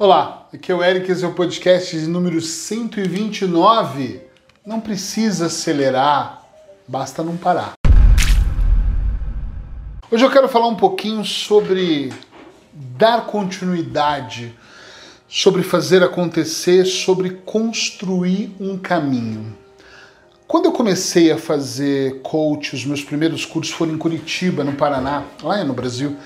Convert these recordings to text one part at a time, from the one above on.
Olá, aqui é o Eric, esse é o podcast de número 129. Não precisa acelerar, basta não parar. Hoje eu quero falar um pouquinho sobre dar continuidade, sobre fazer acontecer, sobre construir um caminho. Quando eu comecei a fazer coach, os meus primeiros cursos foram em Curitiba, no Paraná, lá no Brasil,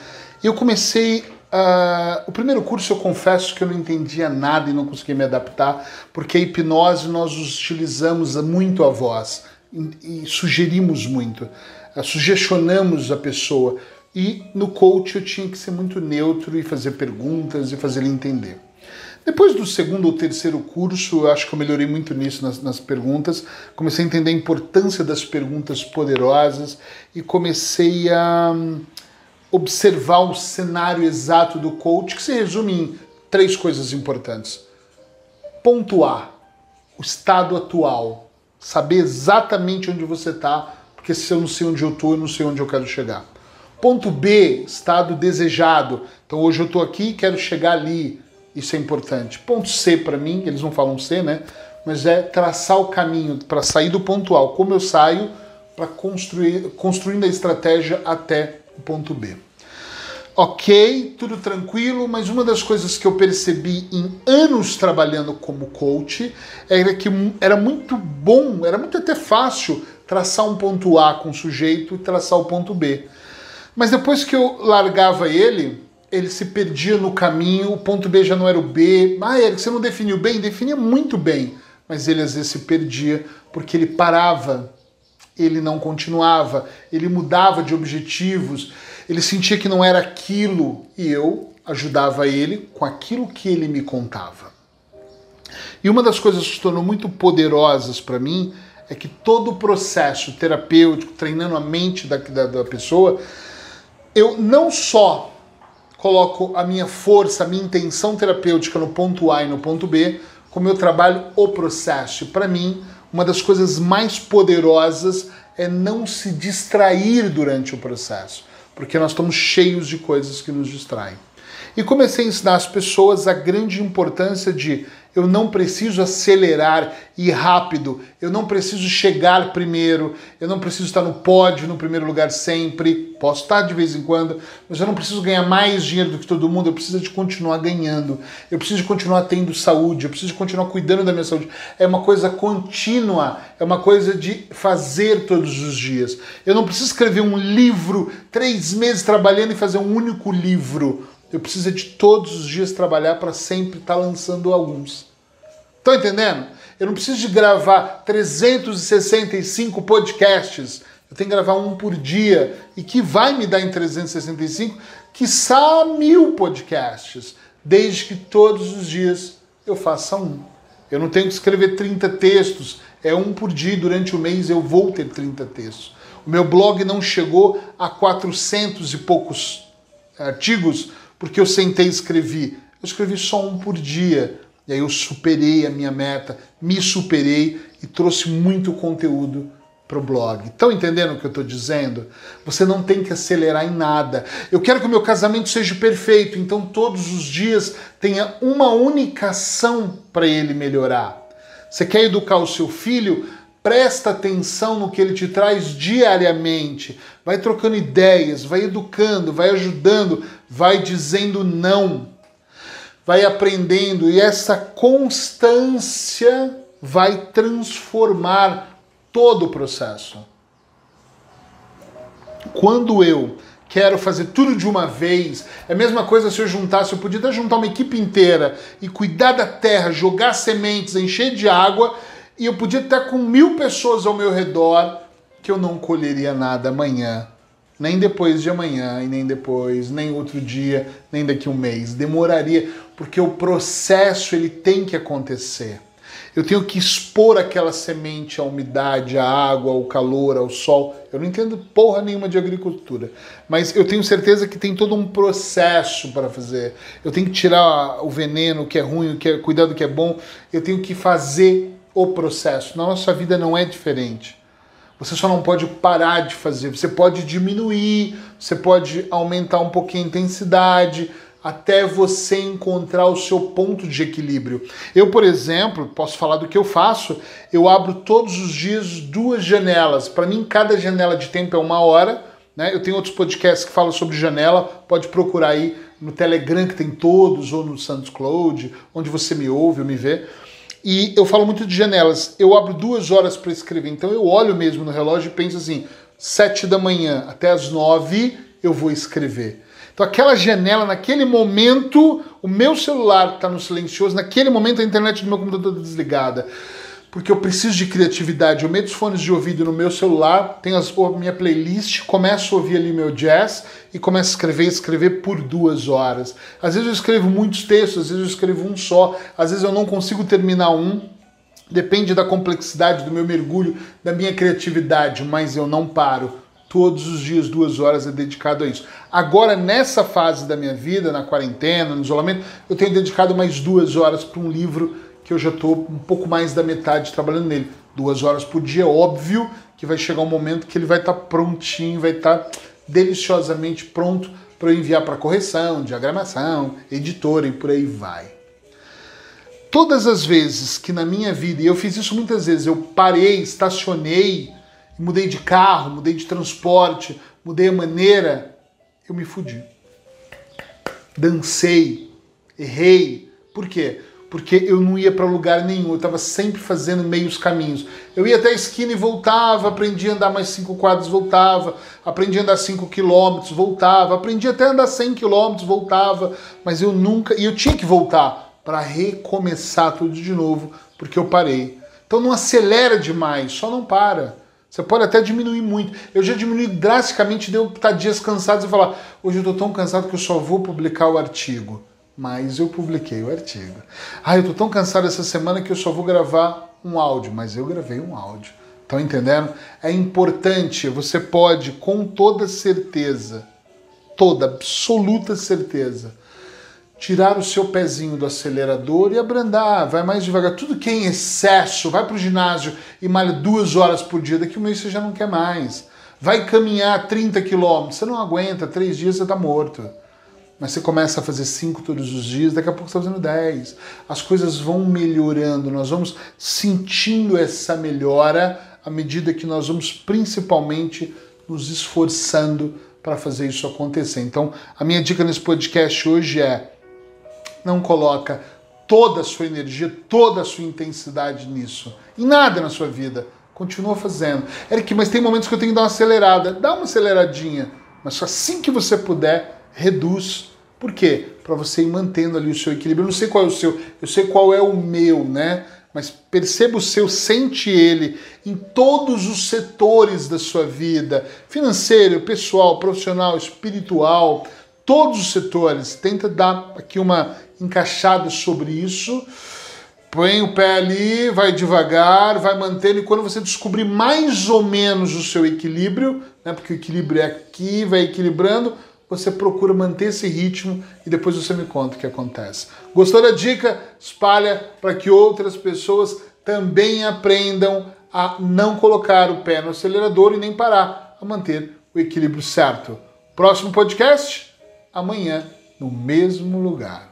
eu comecei Uh, o primeiro curso eu confesso que eu não entendia nada e não conseguia me adaptar, porque a hipnose nós utilizamos muito a voz e, sugerimos muito, uh, sugestionamos a pessoa. E no coach eu tinha que ser muito neutro e fazer perguntas e fazer ele entender. Depois do segundo ou terceiro curso, acho que eu melhorei muito nisso nas, nas, perguntas. Comecei a entender a importância das perguntas poderosas e comecei a observar o cenário exato do coach, que se resume em três coisas importantes. Ponto A, o estado atual. Saber exatamente onde você está, porque se eu não sei onde eu estou, eu não sei onde eu quero chegar. Ponto B, estado desejado. Então hoje eu estou aqui e quero chegar ali. Isso é importante. Ponto C para mim, eles não falam C, né? Mas é traçar o caminho para sair do ponto A. Como eu saio para construir, construindo a estratégia até ponto B. Ok, tudo tranquilo, mas uma das coisas que eu percebi em anos trabalhando como coach era que era muito bom, era muito até fácil traçar um ponto A com o sujeito e traçar o ponto B. Mas depois que eu largava ele, ele se perdia no caminho, o ponto B já não era o B. Ah, Eric, você não definiu bem? Definia muito bem, mas ele às vezes se perdia porque ele parava, ele não continuava, ele mudava de objetivos ele sentia que não era aquilo e eu ajudava ele com aquilo que ele me contava. E uma das coisas que se tornou muito poderosas para mim é que todo o processo terapêutico, treinando a mente da, da, da pessoa, eu não só coloco a minha força, a minha intenção terapêutica no ponto A e no ponto B, como eu trabalho o processo. Para mim, uma das coisas mais poderosas é não se distrair durante o processo porque nós estamos cheios de coisas que nos distraem. E comecei a ensinar as pessoas a grande importância de eu não preciso acelerar e rápido, eu não preciso chegar primeiro, eu não preciso estar no pódio, no primeiro lugar sempre, posso estar de vez em quando, mas eu não preciso ganhar mais dinheiro do que todo mundo, eu preciso de continuar ganhando, eu preciso de continuar tendo saúde, eu preciso de continuar cuidando da minha saúde. É uma coisa contínua, é uma coisa de fazer todos os dias. Eu não preciso escrever um livro, três meses trabalhando e fazer um único livro. Eu preciso de todos os dias trabalhar para sempre estar tá lançando alguns. Estão entendendo? Eu não preciso de gravar 365 podcasts. Eu tenho que gravar um por dia e que vai me dar em 365, quiçá mil podcasts, desde que todos os dias eu faça um. Eu não tenho que escrever 30 textos, é um por dia, durante o mês eu vou ter 30 textos. O meu blog não chegou a 400 e poucos artigos porque eu sentei e escrevi. Eu escrevi só um por dia. E aí eu superei a minha meta, me superei e trouxe muito conteúdo para o blog. Estão entendendo o que eu estou dizendo? Você não tem que acelerar em nada. Eu quero que o meu casamento seja perfeito, então todos os dias tenha uma única ação para ele melhorar. Você quer educar o seu filho? Presta atenção no que ele te traz diariamente. Vai trocando ideias, vai educando, vai ajudando, vai dizendo não. Vai aprendendo e essa constância vai transformar todo o processo. Quando eu quero fazer tudo de uma vez. É a mesma coisa se eu juntasse, eu podia juntar uma equipe inteira e cuidar da terra, jogar sementes, encher de água e eu podia estar com mil pessoas ao meu redor que eu não colheria nada amanhã, nem depois de amanhã, e nem depois, nem outro dia, nem daqui um mês. Demoraria, porque o processo ele tem que acontecer. Eu tenho que expor aquela semente à umidade, à água, ao calor, ao sol. Eu não entendo porra nenhuma de agricultura, mas eu tenho certeza que tem todo um processo para fazer. Eu tenho que tirar o veneno, o que é ruim, o que é cuidar do que é bom. Eu tenho que fazer o processo. Na nossa vida não é diferente. Você só não pode parar de fazer, você pode diminuir, você pode aumentar um pouquinho a intensidade, até você encontrar o seu ponto de equilíbrio. Eu, por exemplo, posso falar do que eu faço, eu abro todos os dias duas janelas. Para mim, cada janela de tempo é uma hora. Né? Eu tenho outros podcasts que falam sobre janela, pode procurar aí no Telegram, que tem todos, ou no Santos Cloud, onde você me ouve ou me vê. E eu falo muito de janelas. Eu abro duas horas para escrever, então eu olho mesmo no relógio e penso assim: sete da manhã até as nove eu vou escrever. Então, aquela janela, naquele momento, o meu celular está no silencioso, naquele momento a internet do meu computador está desligada. Porque eu preciso de criatividade. Eu meto os fones de ouvido no meu celular, tenho as, a minha playlist, começo a ouvir ali meu jazz e começo a escrever, escrever por duas horas. Às vezes eu escrevo muitos textos, às vezes eu escrevo um só, às vezes eu não consigo terminar um. Depende da complexidade do meu mergulho, da minha criatividade, mas eu não paro todos os dias, duas horas é dedicado a isso. Agora, nessa fase da minha vida, na quarentena, no isolamento, eu tenho dedicado mais duas horas para um livro que eu já estou um pouco mais da metade trabalhando nele. Duas horas por dia, óbvio que vai chegar um momento que ele vai estar tá prontinho, vai estar tá deliciosamente pronto para eu enviar para correção, diagramação, editora e por aí vai. Todas as vezes que na minha vida, e eu fiz isso muitas vezes, eu parei, estacionei, mudei de carro, mudei de transporte, mudei a maneira, eu me fudi. Dancei, errei. Por quê? Porque eu não ia para lugar nenhum, eu estava sempre fazendo meios caminhos. Eu ia até a esquina e voltava, aprendi a andar mais cinco quadros, voltava, aprendi a andar cinco quilômetros, voltava, aprendi até a andar cem quilômetros, voltava, mas eu nunca. E eu tinha que voltar para recomeçar tudo de novo, porque eu parei. Então não acelera demais, só não para. Você pode até diminuir muito. Eu já diminui drasticamente, deu estar dias cansados e falar: hoje eu estou tão cansado que eu só vou publicar o artigo. Mas eu publiquei o artigo. Ah, eu estou tão cansado essa semana que eu só vou gravar um áudio. Mas eu gravei um áudio. Estão entendendo? É importante, você pode, com toda certeza, toda absoluta certeza, tirar o seu pezinho do acelerador e abrandar, vai mais devagar. Tudo que é em excesso, vai para o ginásio e malha duas horas por dia, daqui um mês você já não quer mais. Vai caminhar 30 quilômetros, você não aguenta, três dias você está morto. Mas você começa a fazer cinco todos os dias, daqui a pouco você está fazendo 10. As coisas vão melhorando, nós vamos sentindo essa melhora à medida que nós vamos principalmente nos esforçando para fazer isso acontecer. Então, a minha dica nesse podcast hoje é não coloca toda a sua energia, toda a sua intensidade nisso. Em nada na sua vida. Continua fazendo. Eric, mas tem momentos que eu tenho que dar uma acelerada. Dá uma aceleradinha. Mas assim que você puder, reduz. Por quê? Para você ir mantendo ali o seu equilíbrio. Eu não sei qual é o seu, eu sei qual é o meu, né? Mas perceba o seu, sente ele em todos os setores da sua vida: financeiro, pessoal, profissional, espiritual, todos os setores. Tenta dar aqui uma encaixado sobre isso. Põe o pé ali, vai devagar, vai mantendo, e quando você descobrir mais ou menos o seu equilíbrio, né, porque o equilíbrio é aqui, vai equilibrando, você procura manter esse ritmo e depois você me conta o que acontece. Gostou da dica? Espalha para que outras pessoas também aprendam a não colocar o pé no acelerador e nem parar, a manter o equilíbrio certo. Próximo podcast? Amanhã, no mesmo lugar.